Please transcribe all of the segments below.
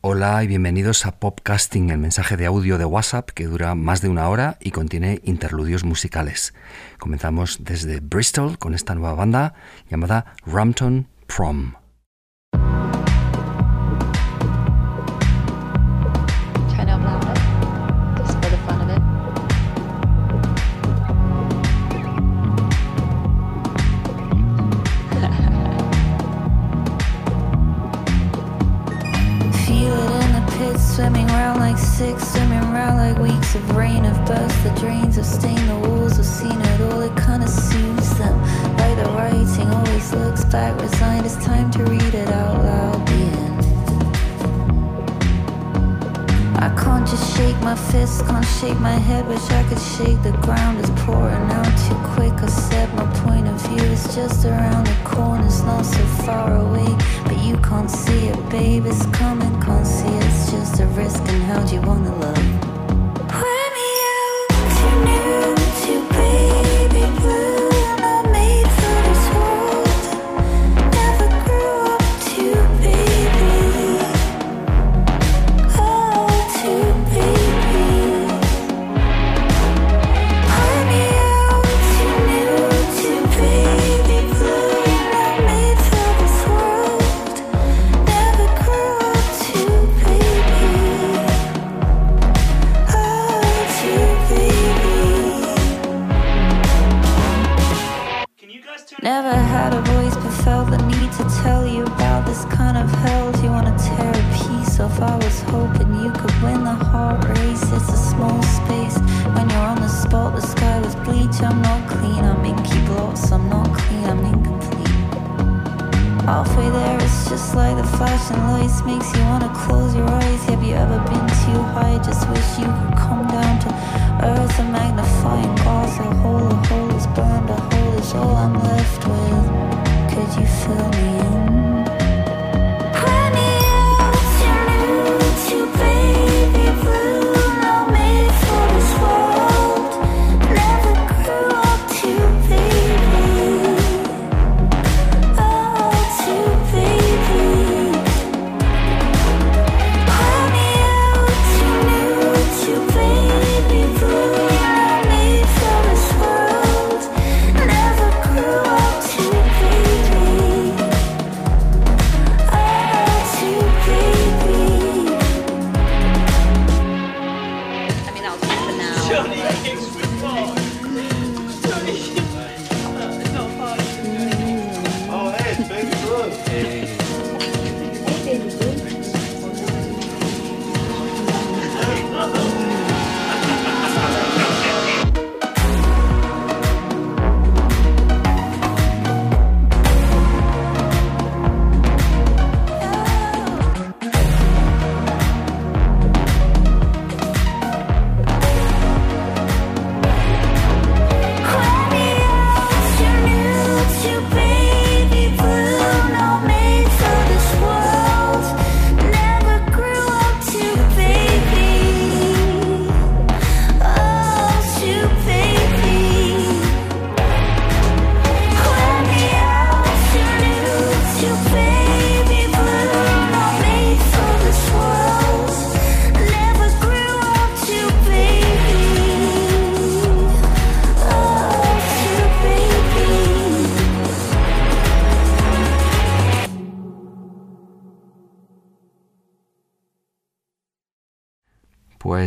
Hola y bienvenidos a Popcasting, el mensaje de audio de WhatsApp que dura más de una hora y contiene interludios musicales. Comenzamos desde Bristol con esta nueva banda llamada Rampton Prom. Hell. Do you tear a piece off? I was hoping you could win the heart race. It's a small space when you're on the spot. The sky was bleach. I'm not clean. I'm inky blots. I'm not clean. I'm incomplete. Halfway there, it's just like the flashing lights makes you wanna close your eyes. Have you ever been too high? Just wish you could come down to earth. A magnifying glass, a hole, a hole is burned, a hole is all I'm left with. Could you fill me in?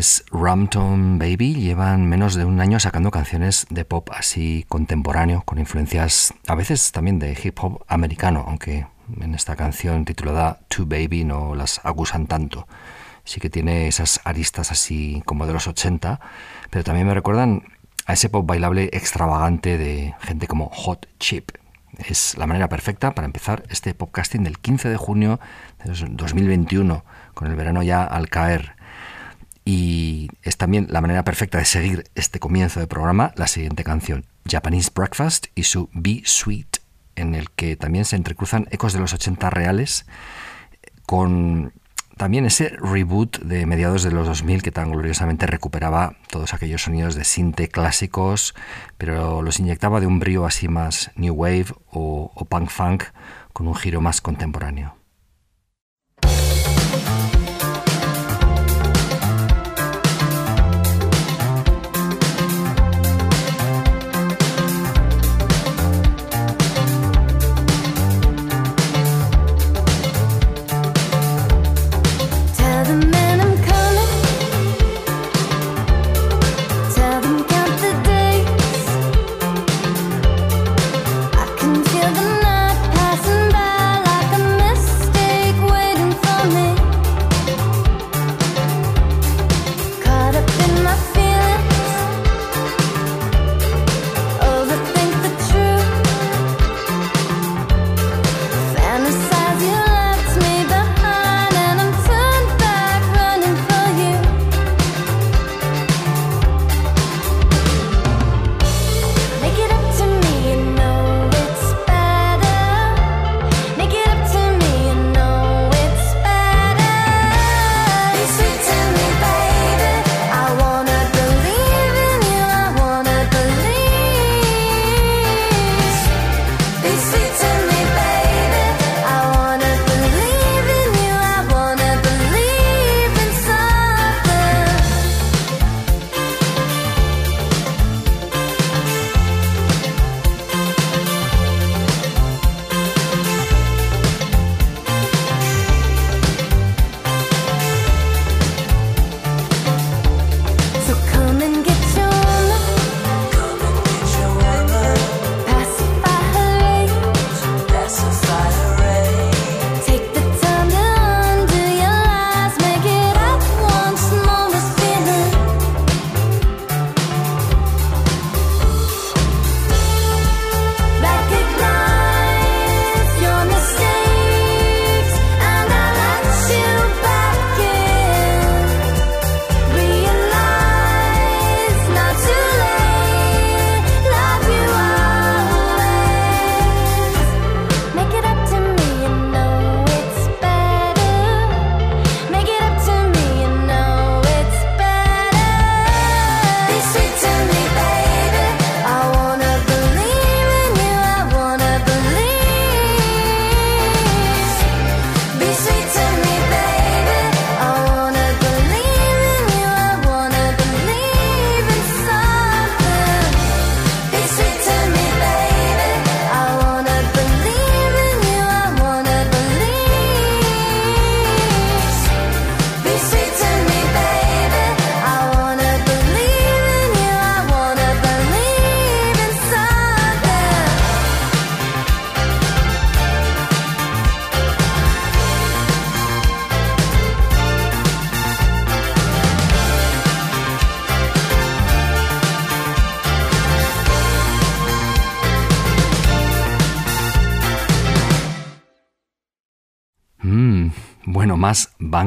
Pues Rampton Baby llevan menos de un año sacando canciones de pop así contemporáneo, con influencias a veces también de hip hop americano, aunque en esta canción titulada To Baby no las acusan tanto. Sí que tiene esas aristas así como de los 80, pero también me recuerdan a ese pop bailable extravagante de gente como Hot Chip, es la manera perfecta para empezar este podcasting del 15 de junio de 2021, con el verano ya al caer. Y es también la manera perfecta de seguir este comienzo de programa la siguiente canción, Japanese Breakfast y su Be Sweet, en el que también se entrecruzan ecos de los 80 reales con también ese reboot de mediados de los 2000 que tan gloriosamente recuperaba todos aquellos sonidos de sinte clásicos, pero los inyectaba de un brío así más new wave o, o punk funk con un giro más contemporáneo.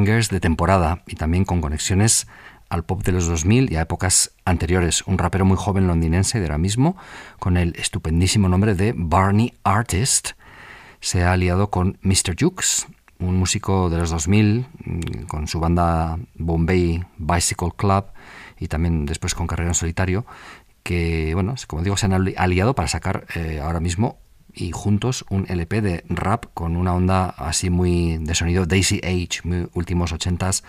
De temporada y también con conexiones al pop de los 2000 y a épocas anteriores. Un rapero muy joven londinense de ahora mismo, con el estupendísimo nombre de Barney Artist, se ha aliado con Mr. Jukes, un músico de los 2000, mm, con su banda Bombay Bicycle Club y también después con carrera en solitario, que, bueno, como digo, se han aliado para sacar eh, ahora mismo y juntos un LP de rap con una onda así muy de sonido Daisy Age, muy últimos 80s,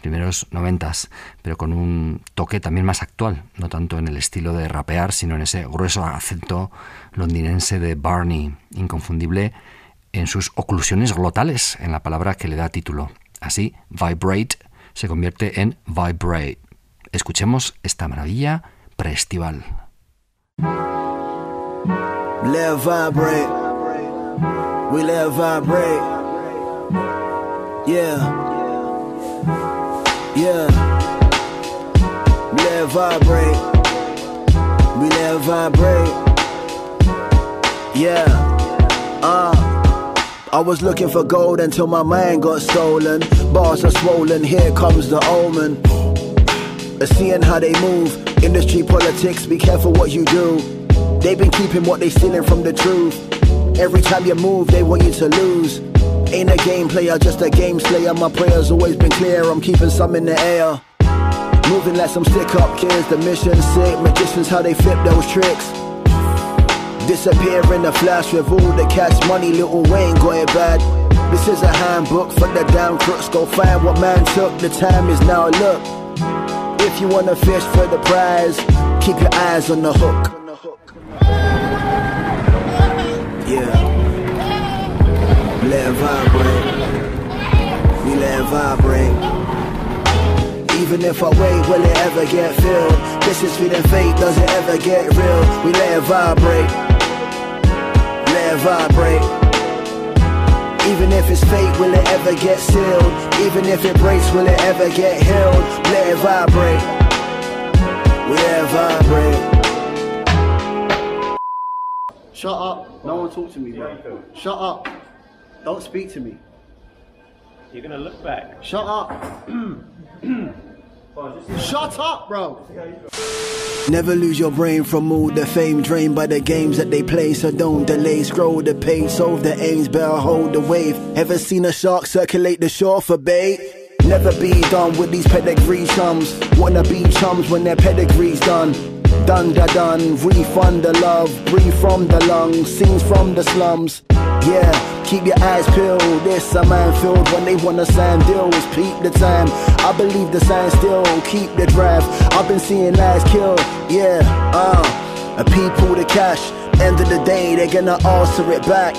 primeros 90s, pero con un toque también más actual, no tanto en el estilo de rapear, sino en ese grueso acento londinense de Barney, inconfundible en sus oclusiones glotales, en la palabra que le da título. Así, Vibrate se convierte en Vibrate. Escuchemos esta maravilla preestival. Let vibrate. We let vibrate. Yeah. Yeah. Let vibrate. We let vibrate. Yeah. Uh, I was looking for gold until my mind got stolen. Bars are swollen, here comes the omen. Seeing how they move, industry politics, be careful what you do. They've been keeping what they stealing from the truth. Every time you move, they want you to lose. Ain't a game player, just a game slayer. My prayers always been clear, I'm keeping some in the air. Moving like some stick up kids, the mission sick. Magicians, how they flip those tricks. Disappear in a flash with all the cash money, little Wayne got it bad. This is a handbook for the damn crooks. Go find what man took. The time is now. Look, if you wanna fish for the prize, keep your eyes on the hook. Vibrate. We let it vibrate. Even if I wait, will it ever get filled? This is feeling fake, does it ever get real? We let it vibrate. Let it vibrate. Even if it's fake, will it ever get sealed? Even if it breaks, will it ever get healed? Let it vibrate. We let it vibrate. Shut up. No one talk to me, bro. Shut up. Don't speak to me. You're gonna look back. Shut up. Shut up, bro. Never lose your brain from all the fame drained by the games that they play. So don't delay, scroll the page, solve the aims, better hold the wave. Ever seen a shark circulate the shore for bait? Never be done with these pedigree chums. Wanna be chums when their pedigree's done. Done da done, refund the love, breathe from the lungs, scenes from the slums. Yeah, keep your eyes peeled. This a minefield when they wanna sign deals. Peep the time. I believe the sign still. Keep the drive. I've been seeing lives kill. Yeah, uh, a people the cash. End of the day, they're gonna answer it back.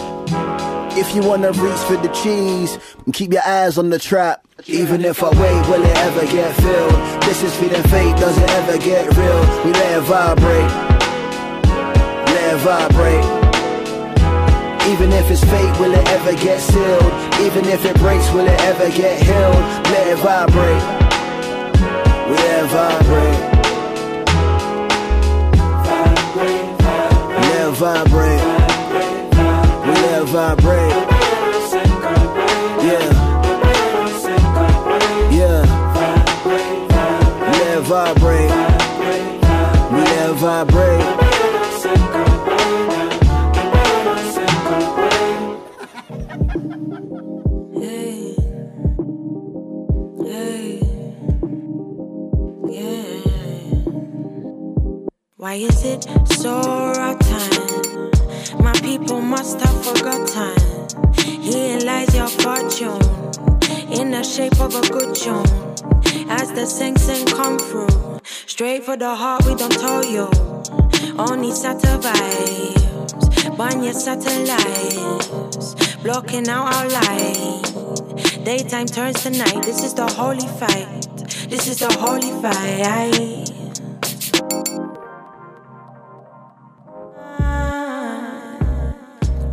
If you wanna reach for the cheese, keep your eyes on the trap. Even if I wait, will it ever get filled? This is feeling fate, does it ever get real? We let it vibrate. Let it vibrate. Even if it's fake, will it ever get sealed? Even if it breaks, will it ever get healed? Let it vibrate. We let it vibrate. It vibrate. Let it vibrate. Yeah. Yeah. Let it vibrate. We let it vibrate. Hey. Hey. Yeah. Why is it so rotten? People must have forgotten. Here lies your fortune in the shape of a good tune. As the sing sing come through, straight for the heart, we don't tell you. Only satellites, burn your satellites, blocking out our light. Daytime turns to night. This is the holy fight. This is the holy fight.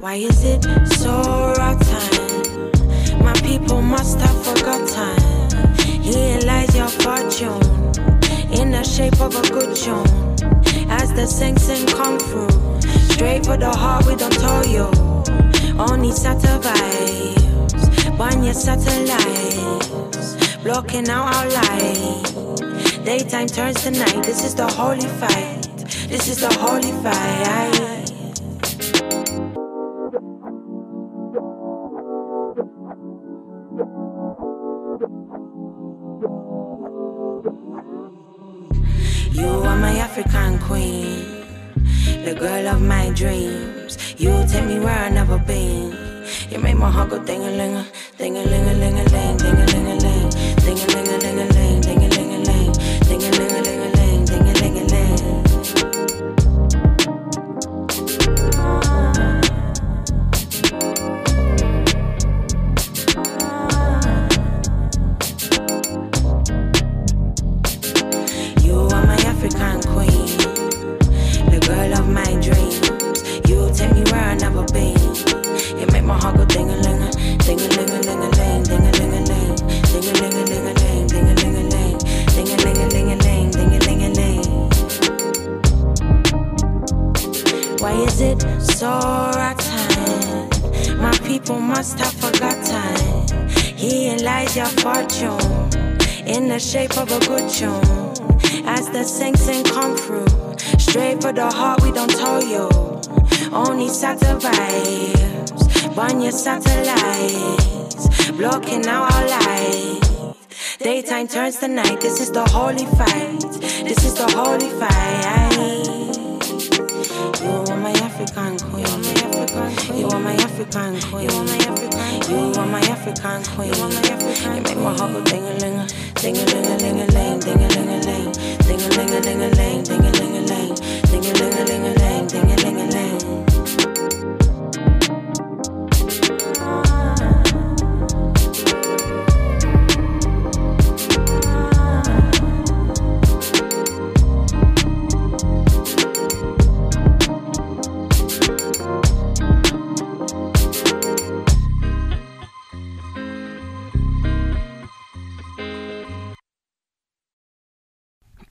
Why is it so rotten? My people must have forgotten. Here lies your fortune in the shape of a good tune. As the sing sing come through, straight for the heart, we don't tell you. Only vibes, burn your satellites, blocking out our light. Daytime turns to night. This is the holy fight. This is the holy fight. My African queen, the girl of my dreams. You take me where I've never been. You make my heart go ding a ling a, ding a ling a ling a ling, ding a ling a ling, ding a ling a ling a ling, ding a your satellites, blocking out our light. Daytime turns to night. This is the holy fight. This is the holy fight. You are my African queen. You are my African queen. You are my African queen. You are my African queen. You are my African You make my heart go ding a ling a ding a ling a ling a ling ding a ling a ling ding a ling a ling a ling ding a ling a ling ding a ling a ling a ling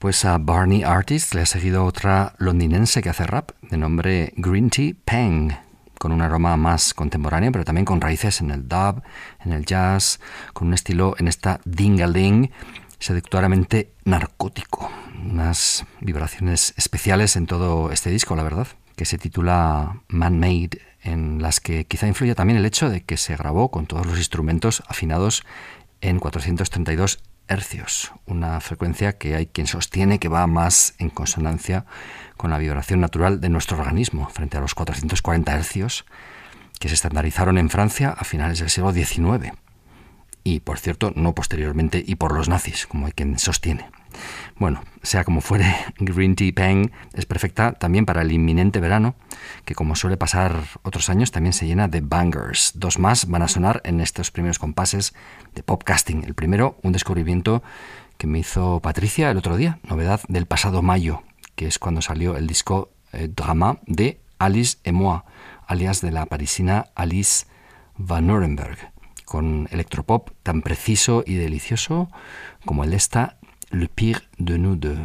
Pues a Barney Artist le ha seguido otra londinense que hace rap de nombre Green Tea Peng, con un aroma más contemporáneo, pero también con raíces en el dub, en el jazz, con un estilo en esta dingaling seductoramente narcótico. Unas vibraciones especiales en todo este disco, la verdad, que se titula Man Made, en las que quizá influye también el hecho de que se grabó con todos los instrumentos afinados en 432 hercios, una frecuencia que hay quien sostiene que va más en consonancia con la vibración natural de nuestro organismo frente a los 440 hercios que se estandarizaron en Francia a finales del siglo XIX y, por cierto, no posteriormente y por los nazis, como hay quien sostiene. Bueno, sea como fuere, Green Tea Peng es perfecta también para el inminente verano, que como suele pasar otros años también se llena de bangers. Dos más van a sonar en estos primeros compases de popcasting. El primero, un descubrimiento que me hizo Patricia el otro día, novedad del pasado mayo, que es cuando salió el disco eh, Drama de Alice et moi, alias de la parisina Alice Van Nuremberg, con electropop tan preciso y delicioso como el esta Le pire de nous deux.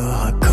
De nous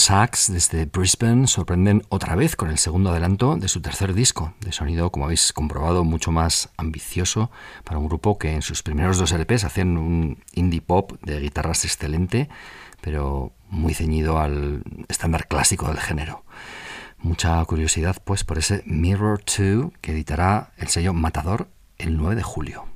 Sax desde Brisbane sorprenden otra vez con el segundo adelanto de su tercer disco, de sonido, como habéis comprobado, mucho más ambicioso para un grupo que en sus primeros dos LPs hacían un indie pop de guitarras excelente, pero muy ceñido al estándar clásico del género. Mucha curiosidad pues por ese Mirror 2 que editará el sello Matador el 9 de julio.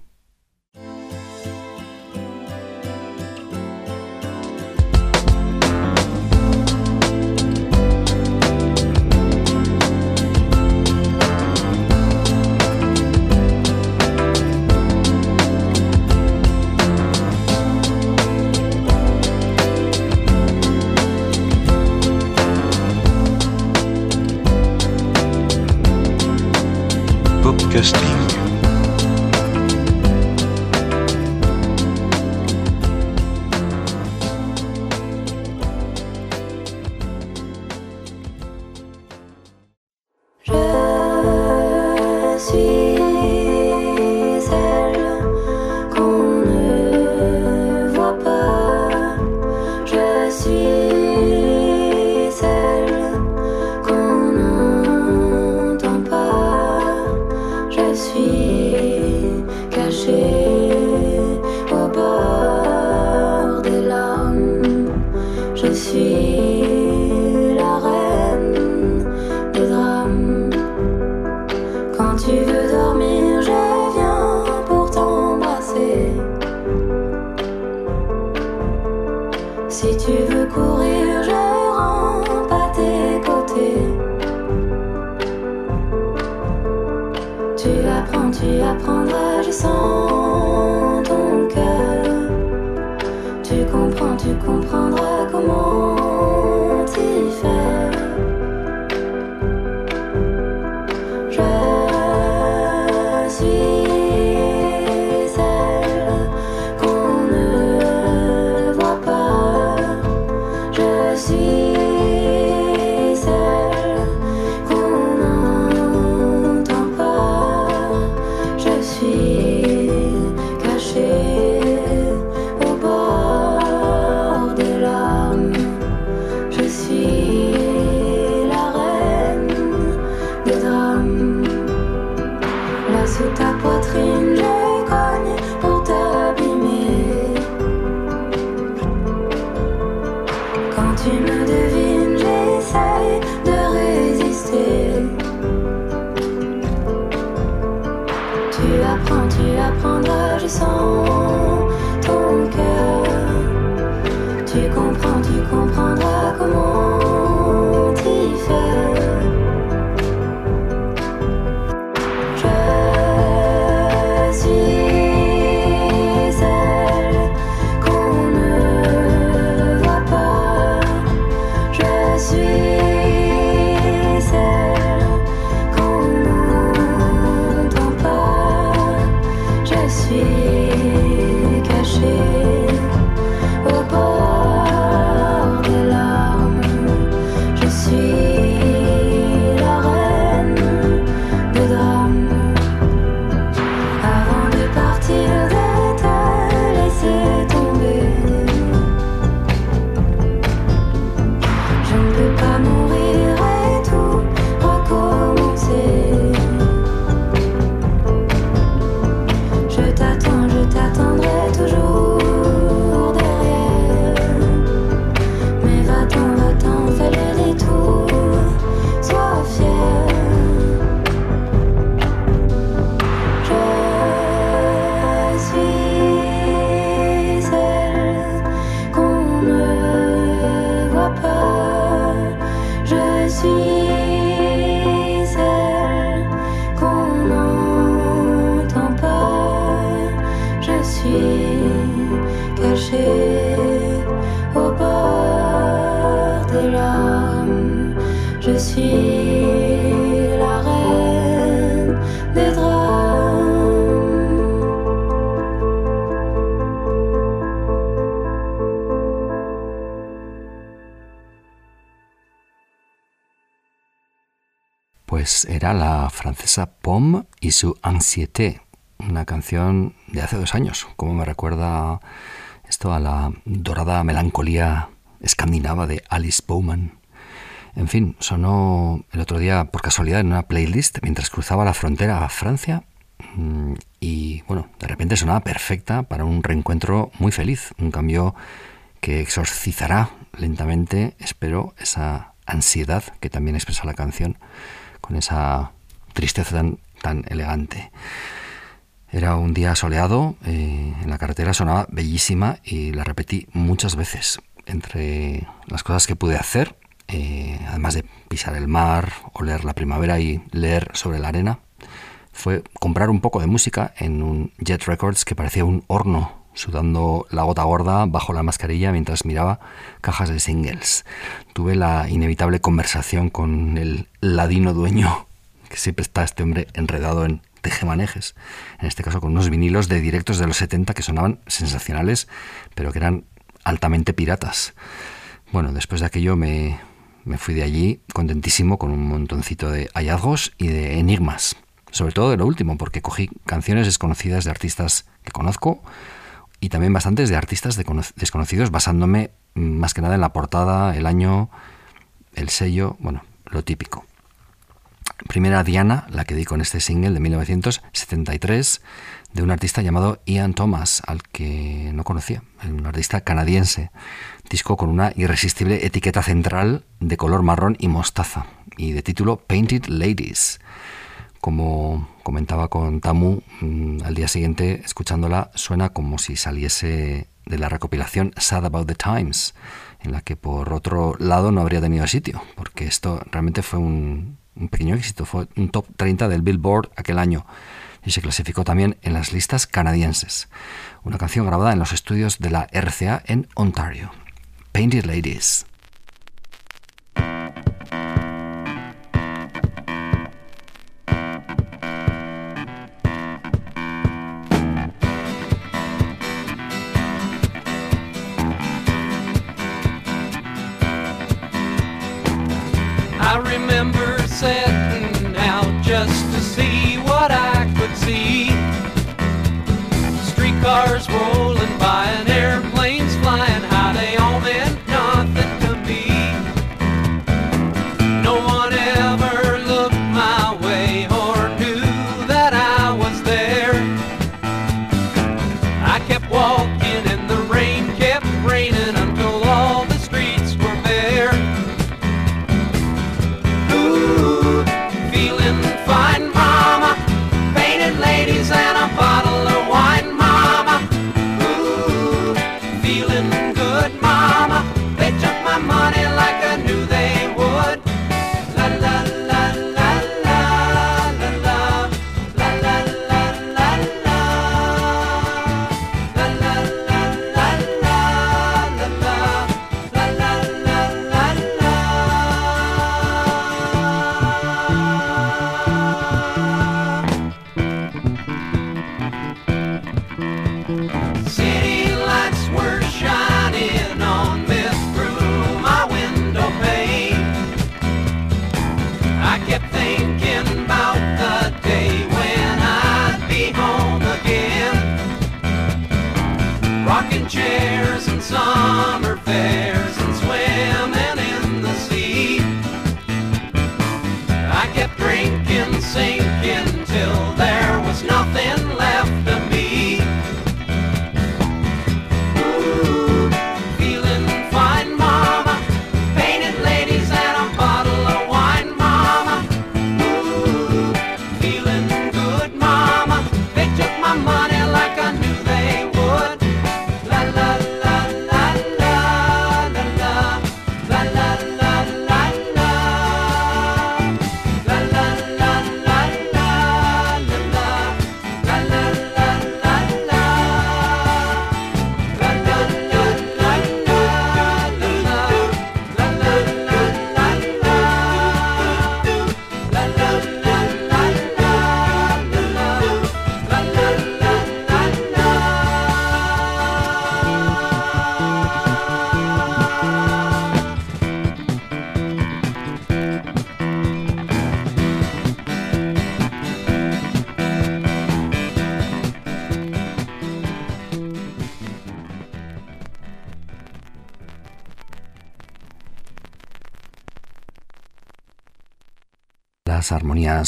La y su Anxiété, una canción de hace dos años, como me recuerda esto a la dorada melancolía escandinava de Alice Bowman. En fin, sonó el otro día por casualidad en una playlist mientras cruzaba la frontera a Francia mm, y bueno, de repente sonaba perfecta para un reencuentro muy feliz, un cambio que exorcizará lentamente, espero, esa ansiedad que también expresa la canción con esa tristeza tan, tan elegante. Era un día soleado, eh, en la carretera sonaba bellísima y la repetí muchas veces. Entre las cosas que pude hacer, eh, además de pisar el mar, oler la primavera y leer sobre la arena, fue comprar un poco de música en un Jet Records que parecía un horno, sudando la gota gorda bajo la mascarilla mientras miraba cajas de singles. Tuve la inevitable conversación con el ladino dueño, siempre está este hombre enredado en tejemanejes, en este caso con unos vinilos de directos de los 70 que sonaban sensacionales, pero que eran altamente piratas. Bueno, después de aquello me, me fui de allí contentísimo con un montoncito de hallazgos y de enigmas. Sobre todo de lo último, porque cogí canciones desconocidas de artistas que conozco y también bastantes de artistas desconocidos basándome más que nada en la portada, el año, el sello, bueno, lo típico. Primera Diana, la que di con este single de 1973 de un artista llamado Ian Thomas, al que no conocía, un artista canadiense. Disco con una irresistible etiqueta central de color marrón y mostaza y de título Painted Ladies. Como comentaba con Tamu, mm, al día siguiente, escuchándola, suena como si saliese de la recopilación Sad About the Times, en la que por otro lado no habría tenido sitio, porque esto realmente fue un, un pequeño éxito, fue un top 30 del Billboard aquel año y se clasificó también en las listas canadienses. Una canción grabada en los estudios de la RCA en Ontario. Painted Ladies. Setting out just to see what I could see. Streetcars rolling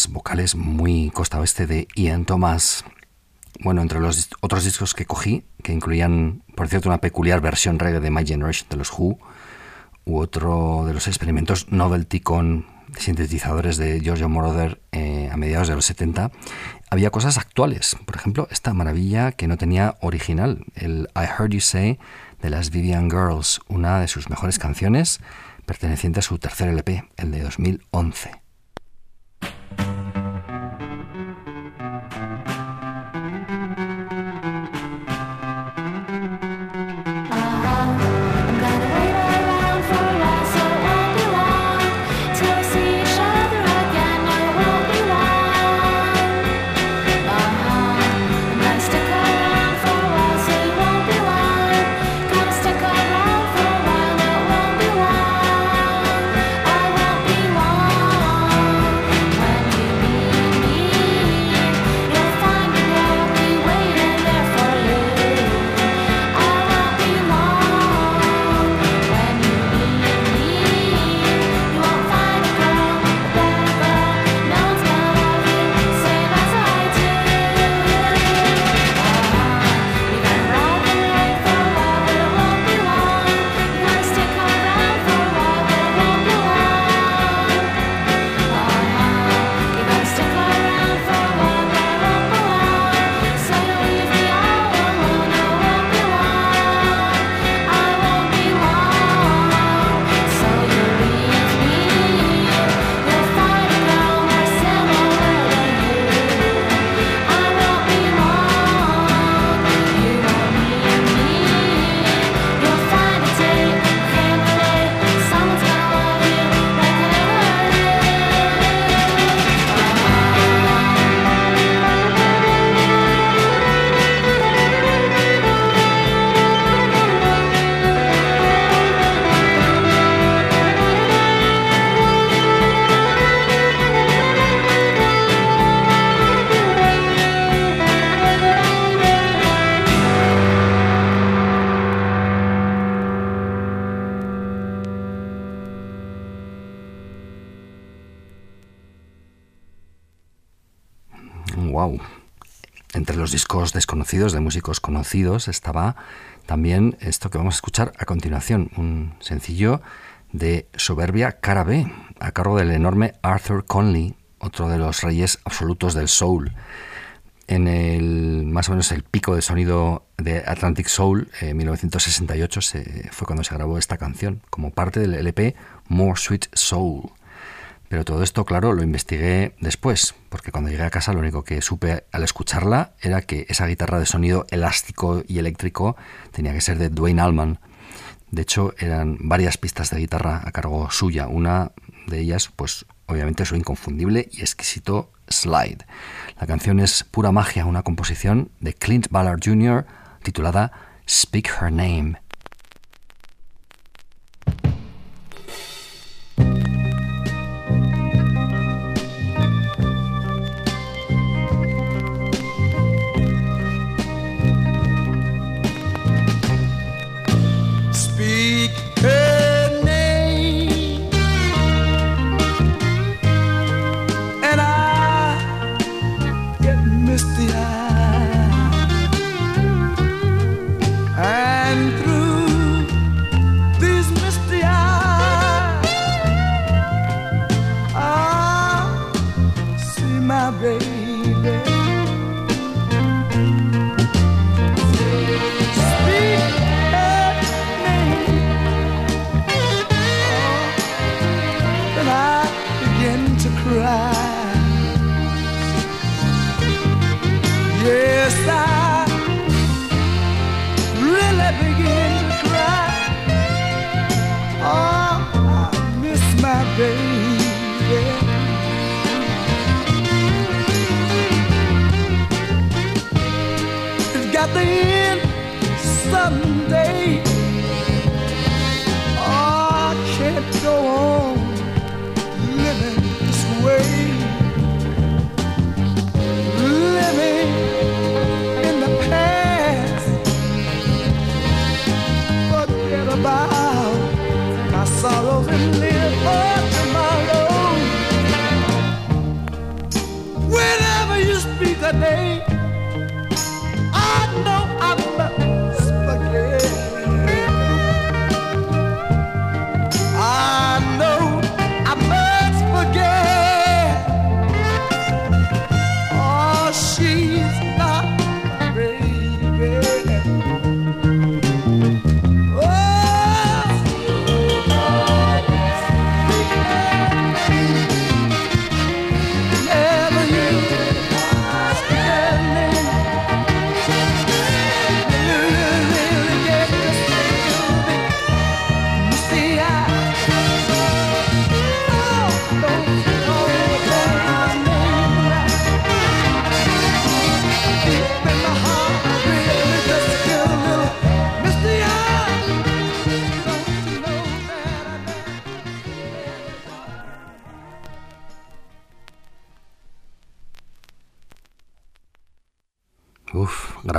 vocales muy costa oeste de Ian Thomas. Bueno, entre los otros discos que cogí, que incluían, por cierto, una peculiar versión reggae de My Generation de los Who, u otro de los experimentos novelty con sintetizadores de Giorgio Moroder eh, a mediados de los 70, había cosas actuales. Por ejemplo, esta maravilla que no tenía original, el I Heard You Say de las Vivian Girls, una de sus mejores canciones perteneciente a su tercer LP, el de 2011. De músicos conocidos, estaba también esto que vamos a escuchar a continuación, un sencillo de Soberbia Cara B, a cargo del enorme Arthur Conley, otro de los reyes absolutos del soul. En el más o menos el pico de sonido de Atlantic Soul, en 1968 se, fue cuando se grabó esta canción, como parte del LP More Sweet Soul. Pero todo esto, claro, lo investigué después, porque cuando llegué a casa lo único que supe al escucharla era que esa guitarra de sonido elástico y eléctrico tenía que ser de Dwayne Allman. De hecho, eran varias pistas de guitarra a cargo suya. Una de ellas, pues obviamente su inconfundible y exquisito slide. La canción es pura magia, una composición de Clint Ballard Jr. titulada Speak Her Name.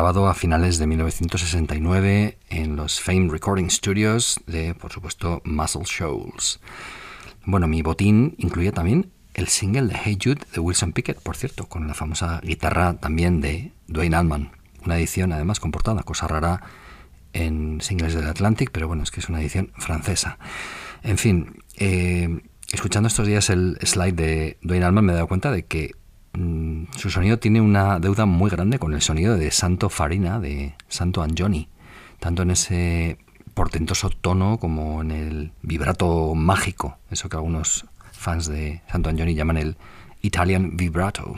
Grabado a finales de 1969 en los Fame Recording Studios de, por supuesto, Muscle Shoals. Bueno, mi botín incluye también el single de Hey Jude de Wilson Pickett, por cierto, con la famosa guitarra también de Dwayne Allman. Una edición además con portada, cosa rara en singles del Atlantic, pero bueno, es que es una edición francesa. En fin, eh, escuchando estos días el slide de Dwayne Allman me he dado cuenta de que Mm, su sonido tiene una deuda muy grande con el sonido de Santo Farina, de Santo Angioni, tanto en ese portentoso tono como en el vibrato mágico, eso que algunos fans de Santo Angioni llaman el Italian vibrato,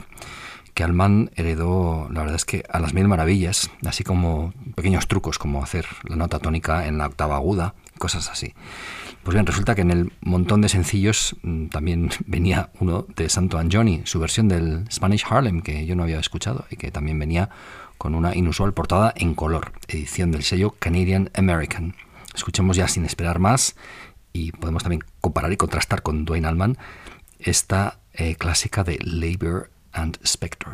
que Alman heredó, la verdad es que a las mil maravillas, así como pequeños trucos como hacer la nota tónica en la octava aguda, cosas así. Pues bien, resulta que en el montón de sencillos mm, también venía uno de Santo Angioni, su versión del Spanish Harlem, que yo no había escuchado y que también venía con una inusual portada en color, edición del sello Canadian American. Escuchemos ya sin esperar más y podemos también comparar y contrastar con Dwayne Allman esta eh, clásica de Labor and Spectre.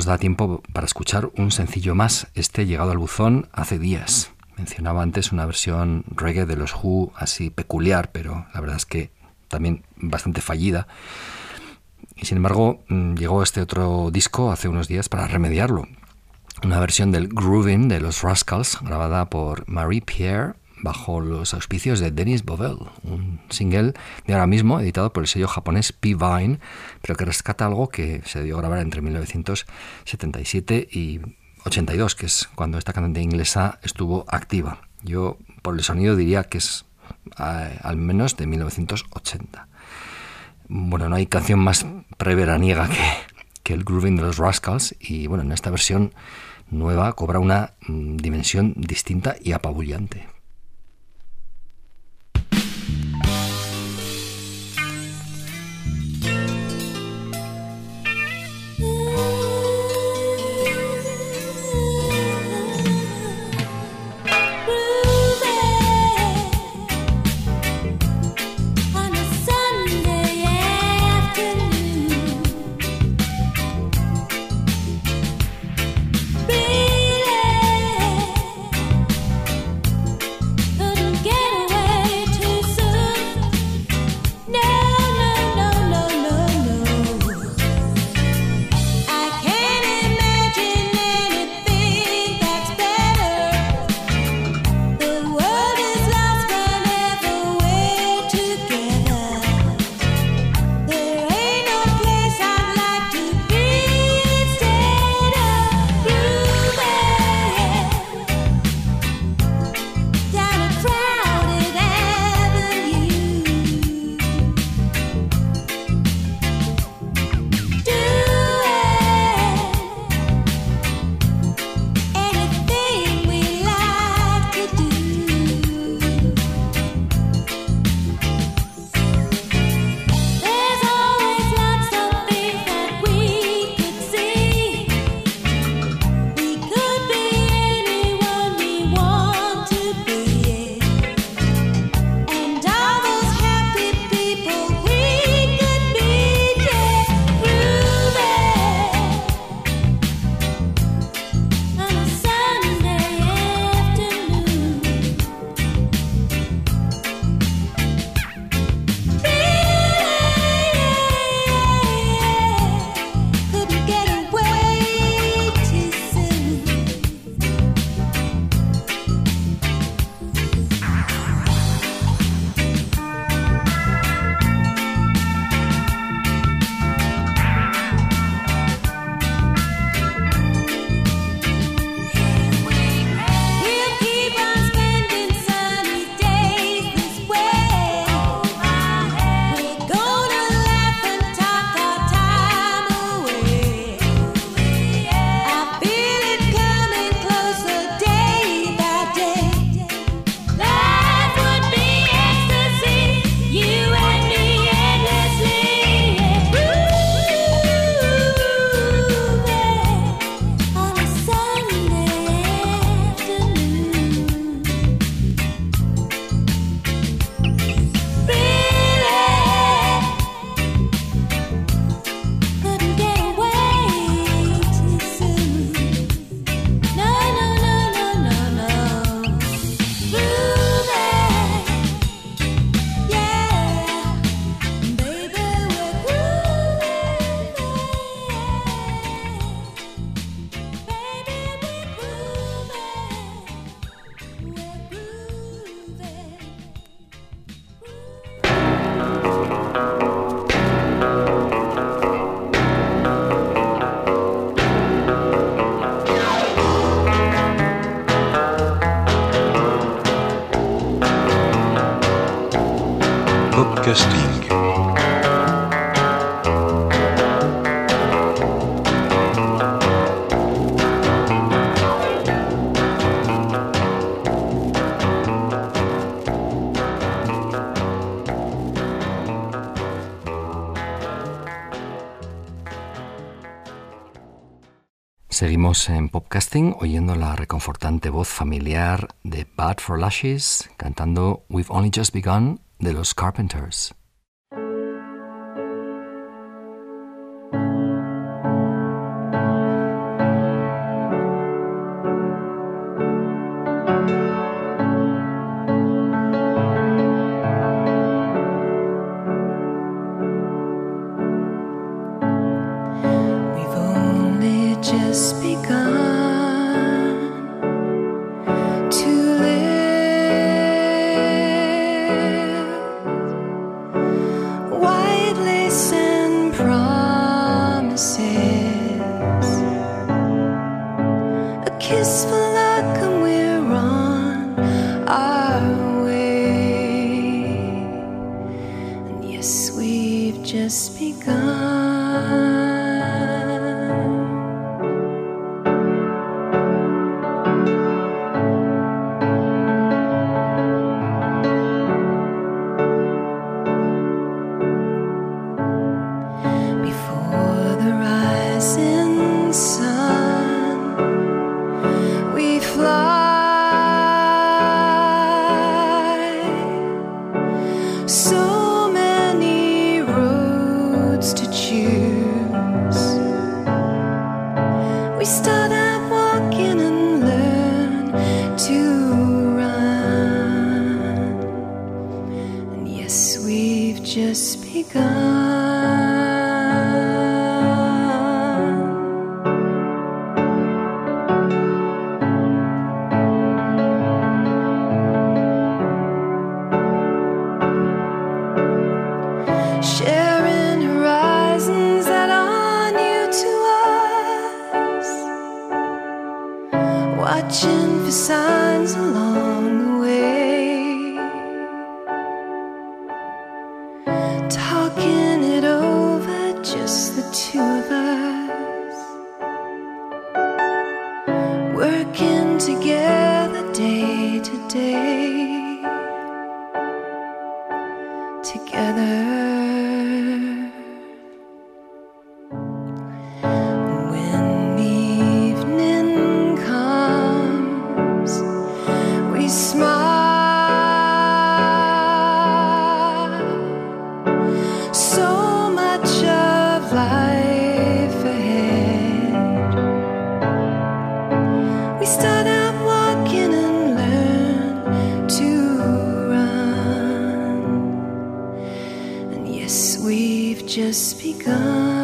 Nos da tiempo para escuchar un sencillo más, este llegado al buzón hace días. Mencionaba antes una versión reggae de los Who, así peculiar, pero la verdad es que también bastante fallida. Y sin embargo, mm, llegó este otro disco hace unos días para remediarlo. Una versión del Groovin de los Rascals, grabada por Marie Pierre bajo los auspicios de Denis Bovell, un single de ahora mismo editado por el sello japonés P-Vine, pero que rescata algo que se dio a grabar entre 1977 y 82, que es cuando esta cantante inglesa estuvo activa. Yo por el sonido diría que es al menos de 1980. Bueno, no hay canción más preveraniega que, que el grooving de los Rascals y bueno, en esta versión nueva cobra una mm, dimensión distinta y apabullante. En podcasting oyendo la reconfortante voz familiar de Bad for Lashes cantando We've Only Just Begun de los Carpenters. We've just begun.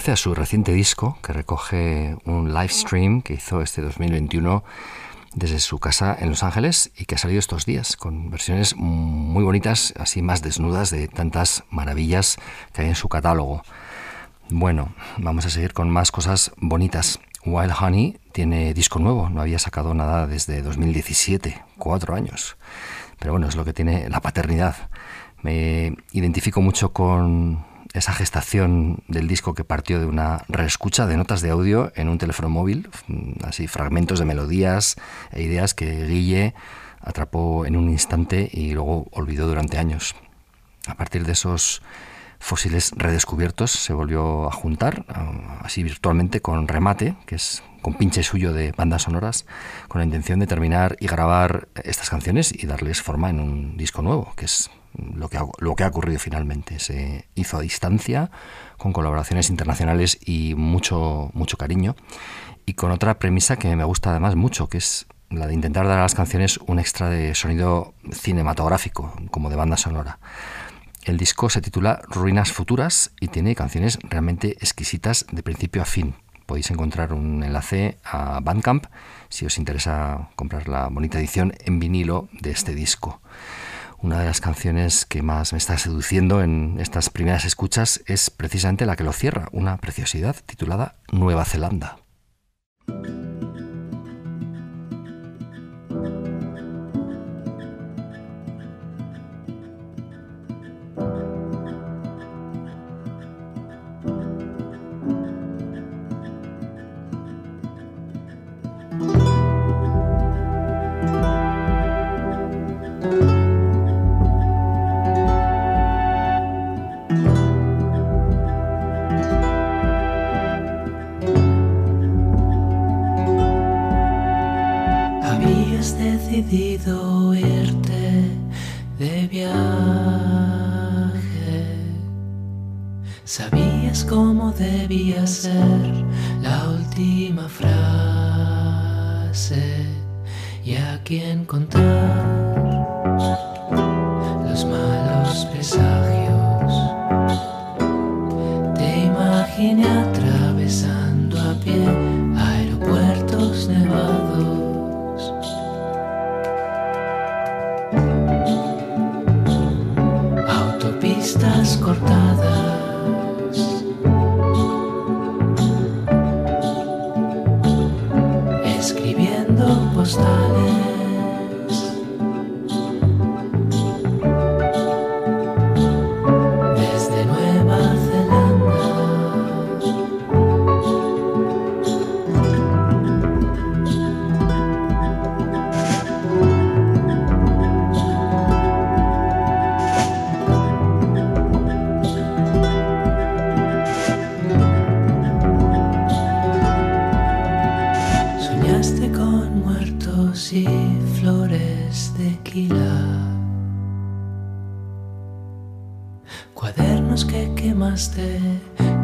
Pertenece a su reciente disco que recoge un live stream que hizo este 2021 desde su casa en Los Ángeles y que ha salido estos días con versiones muy bonitas, así más desnudas de tantas maravillas que hay en su catálogo. Bueno, vamos a seguir con más cosas bonitas. Wild Honey tiene disco nuevo, no había sacado nada desde 2017, cuatro años. Pero bueno, es lo que tiene la paternidad. Me identifico mucho con esa gestación del disco que partió de una reescucha de notas de audio en un teléfono móvil, mm, así fragmentos de melodías e ideas que Guille atrapó en un instante y luego olvidó durante años. A partir de esos fósiles redescubiertos se volvió a juntar, ah, así virtualmente, con Remate, que es con pinche suyo de bandas sonoras, con la intención de terminar y grabar estas canciones y darles forma en un disco nuevo, que es lo que ha, ocurrido finalmente. Se hizo a distancia, con colaboraciones internacionales y mucho, mucho cariño, y con otra premisa que me gusta además mucho, que es la de intentar dar a las canciones un extra de sonido cinematográfico, como de banda sonora. El disco se titula Ruinas Futuras y tiene canciones realmente exquisitas de principio a fin. Podéis encontrar un enlace a Bandcamp si os interesa comprar la bonita edición en vinilo de este disco. Una de las canciones que más me está seduciendo en estas primeras escuchas es precisamente la que lo cierra, una preciosidad titulada Nueva Zelanda.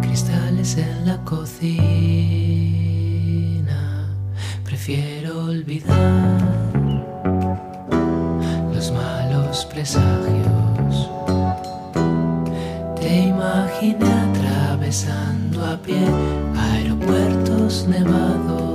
Cristales en la cocina. Prefiero olvidar los malos presagios. Te imaginé atravesando a pie aeropuertos nevados.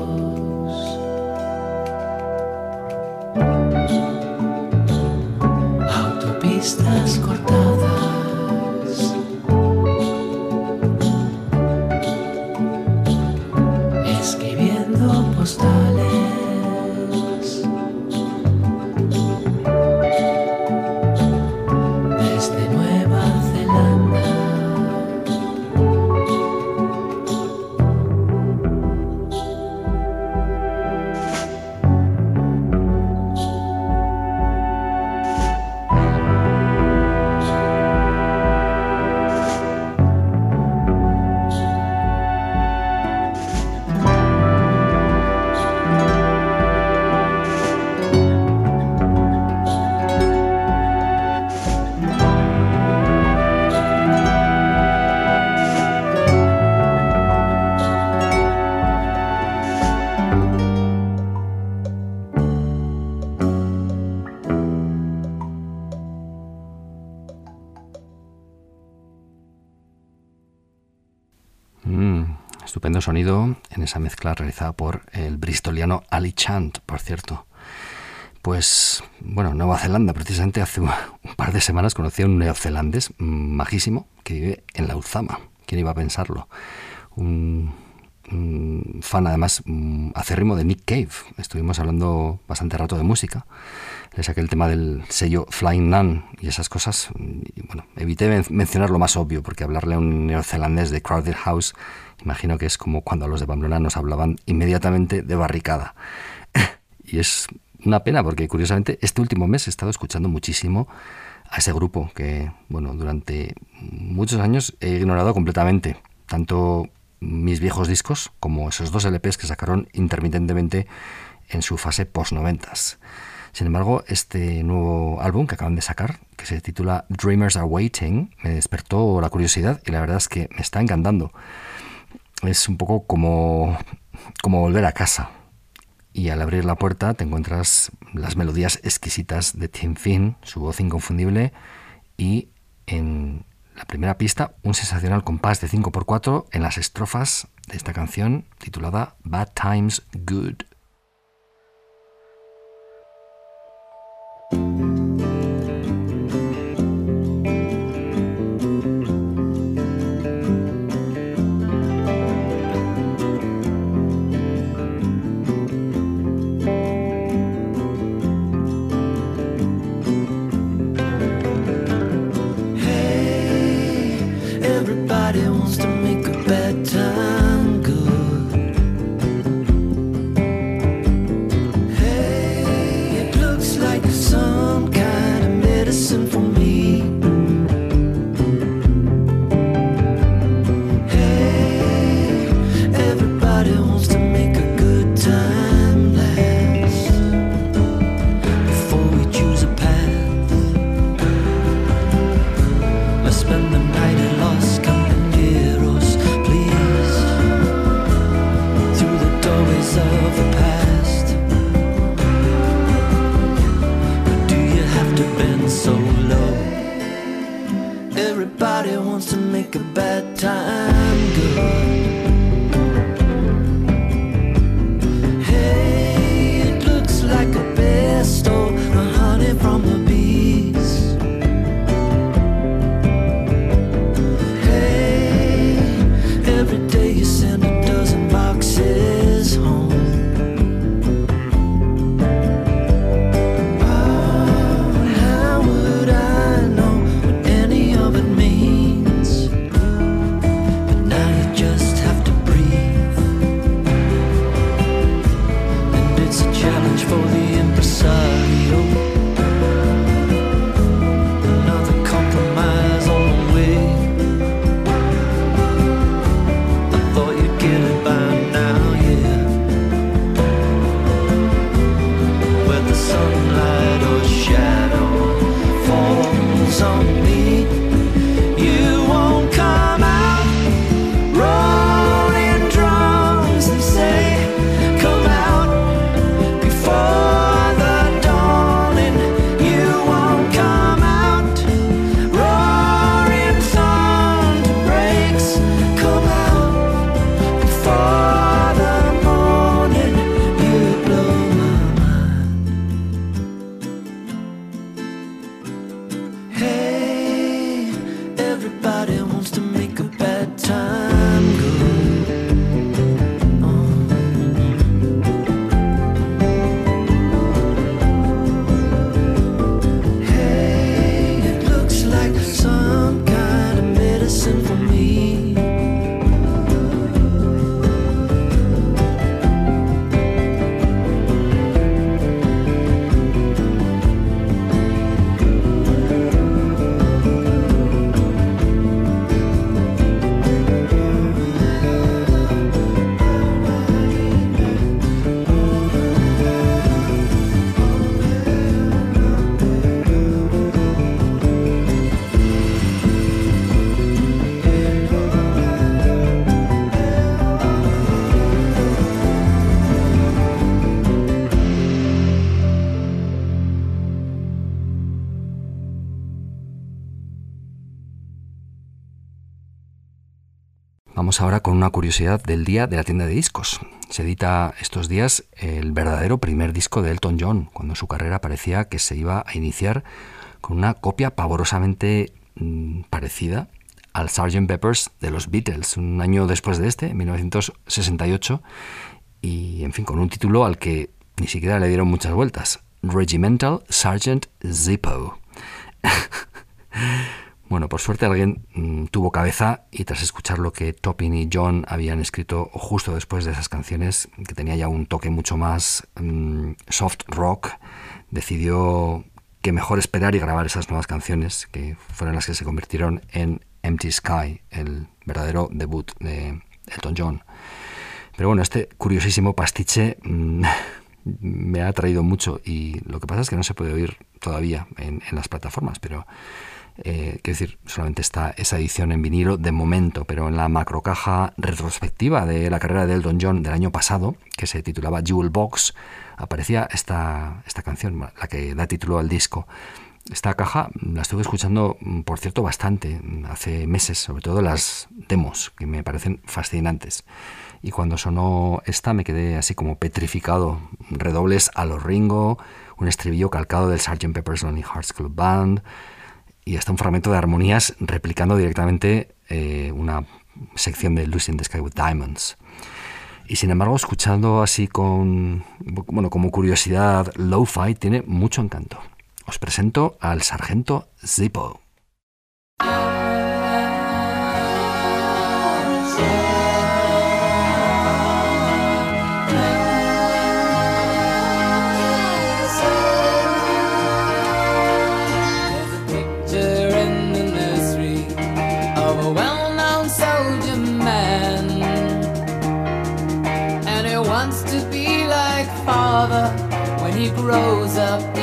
Sonido en esa mezcla realizada por el bristoliano Ali Chant, por cierto. Pues, bueno, Nueva Zelanda, precisamente hace un par de semanas conocí a un neozelandés majísimo que vive en la Uzama. ¿Quién iba a pensarlo? Un, un fan, además, acérrimo de Nick Cave. Estuvimos hablando bastante rato de música. Le saqué el tema del sello Flying Nun y esas cosas. Y bueno, evité men- mencionar lo más obvio, porque hablarle a un neozelandés de Crowded House, imagino que es como cuando a los de Pamplona nos hablaban inmediatamente de barricada. y es una pena, porque curiosamente este último mes he estado escuchando muchísimo a ese grupo que, bueno, durante muchos años he ignorado completamente. Tanto mis viejos discos como esos dos LPs que sacaron intermitentemente en su fase post-noventas. Sin embargo, este nuevo álbum que acaban de sacar, que se titula Dreamers Are Waiting, me despertó la curiosidad y la verdad es que me está encantando. Es un poco como, como volver a casa. Y al abrir la puerta te encuentras las melodías exquisitas de Tim Finn, su voz inconfundible, y en la primera pista un sensacional compás de 5x4 en las estrofas de esta canción titulada Bad Times Good. fully imprecise Ahora con una curiosidad del día de la tienda de discos. Se edita estos días el verdadero primer disco de Elton John, cuando su carrera parecía que se iba a iniciar con una copia pavorosamente mm, parecida al Sgt. Peppers de los Beatles, un año después de este, en 1968, y en fin, con un título al que ni siquiera le dieron muchas vueltas, Regimental Sergeant Zippo. Bueno, por suerte alguien mm, tuvo cabeza y tras escuchar lo que Topping y John habían escrito justo después de esas canciones, que tenía ya un toque mucho más mm, soft rock, decidió que mejor esperar y grabar esas nuevas canciones, que fueron las que se convirtieron en Empty Sky, el verdadero debut de Elton John. Pero bueno, este curiosísimo pastiche mm, me ha traído mucho y lo que pasa es que no se puede oír todavía en las plataformas, pero eh, quiero decir, solamente está esa edición en vinilo de momento, pero en la macrocaja retrospectiva de la carrera de Elton John del año pasado, que se titulaba Jewel Box, aparecía esta, esta canción, la que da título al disco. Esta caja la estuve escuchando, por cierto, bastante hace meses, sobre todo las demos, que me parecen fascinantes. Y cuando sonó esta me quedé así como petrificado. Redobles a los Ringo, un estribillo calcado del Sgt. Pepper's Lonely Hearts Club Band, y hasta un fragmento de armonías replicando directamente eh, una sección de Lucy in the Sky with Diamonds. Y sin embargo, escuchando así con, bueno, como curiosidad, lo-fi tiene mucho encanto. Os presento al sargento Zippo. rose up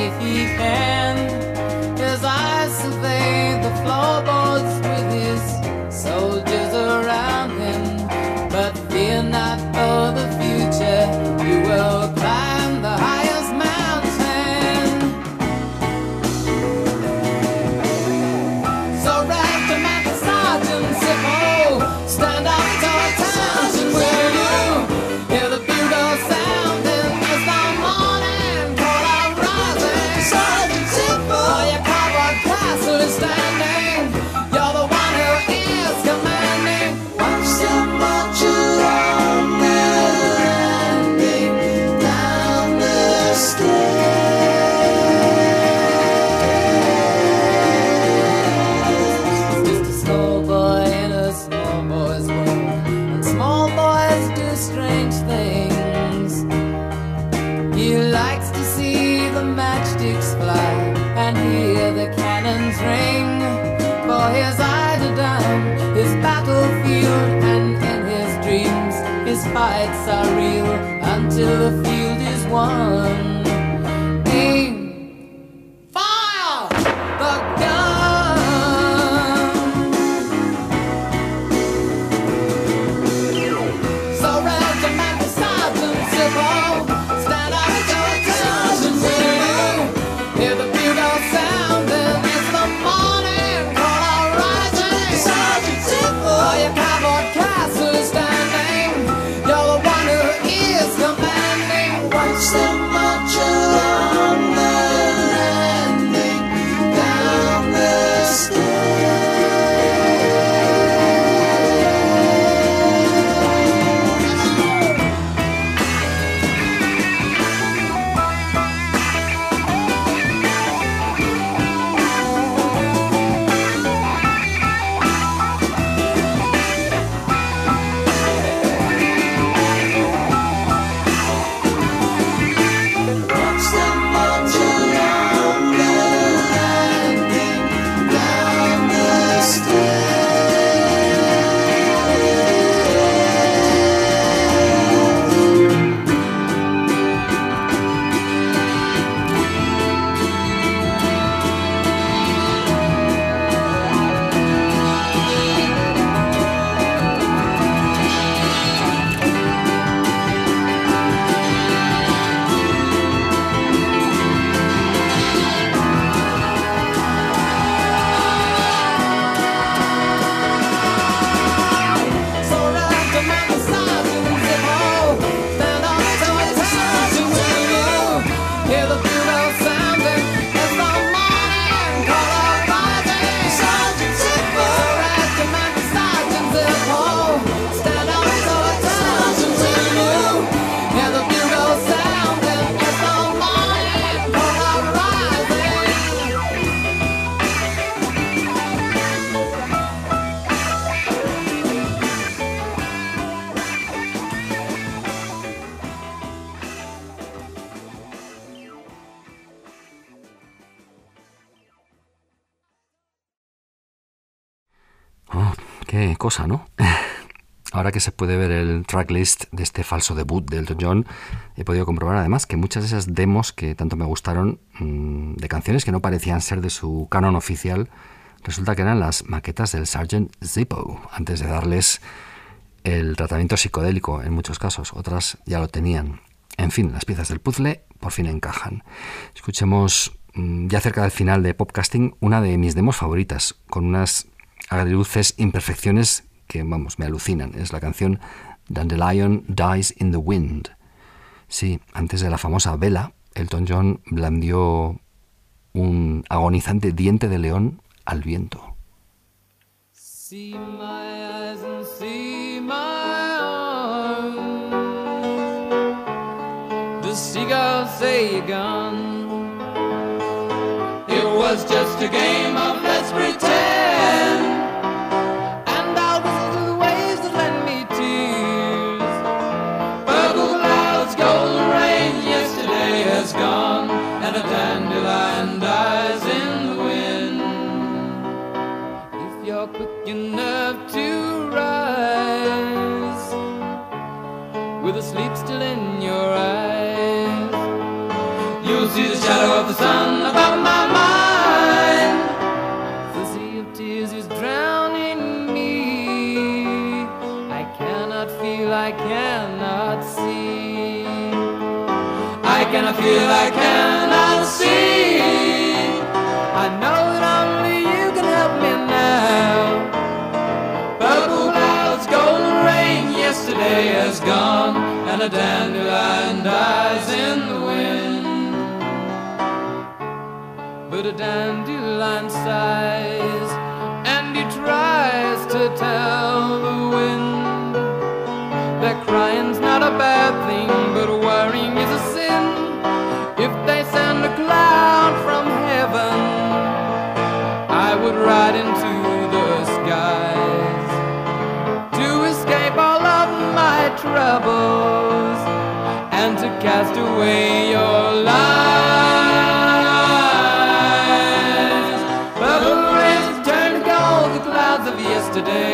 Ahora que se puede ver el tracklist de este falso debut de Elton John, he podido comprobar además que muchas de esas demos que tanto me gustaron, mm, de canciones que no parecían ser de su canon oficial, resulta que eran las maquetas del Sgt. Zippo, antes de darles el tratamiento psicodélico en muchos casos, otras ya lo tenían. En fin, las piezas del puzzle por fin encajan. Escuchemos mm, ya cerca del final de Popcasting una de mis demos favoritas, con unas agriluces imperfecciones que, vamos, me alucinan. Es la canción Dandelion Dies in the Wind. Sí, antes de la famosa vela, Elton John blandió un agonizante diente de león al viento. seagulls say you're gone. It was just a game of let's pretend. I feel, I cannot see. I know that only you can help me now. Purple clouds, golden rain, yesterday has gone, and a dandelion dies in the wind but a dandelion sighs and he tries to tell the wind that crying's not a bad thing, cloud from heaven, I would ride into the skies to escape all of my troubles and to cast away your lies. Purple rains turn to gold, the clouds of yesterday,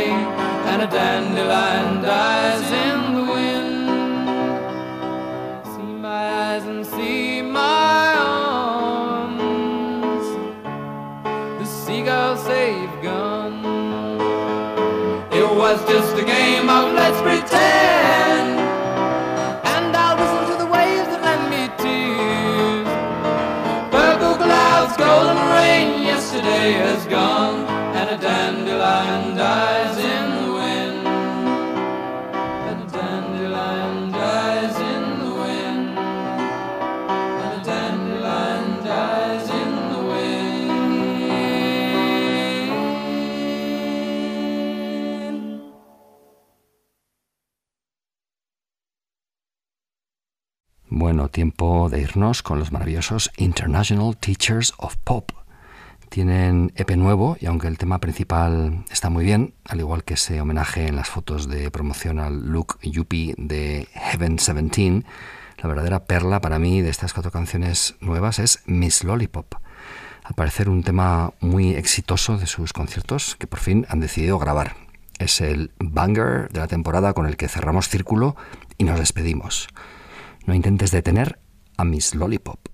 yesterday has gone and a dandelion dies in the wind. And a dandelion dies in the wind. And a dandelion dies in the wind. Bueno, tiempo de irnos con los maravillosos International Teachers of Pop tienen EP nuevo y aunque el tema principal está muy bien, al igual que ese homenaje en las fotos de promoción al look Yuppie de Heaven 17, la verdadera perla para mí de estas cuatro canciones nuevas es Miss Lollipop. Al parecer un tema muy exitoso de sus conciertos que por fin han decidido grabar. Es el banger de la temporada con el que cerramos círculo y nos despedimos. No intentes detener a Miss Lollipop.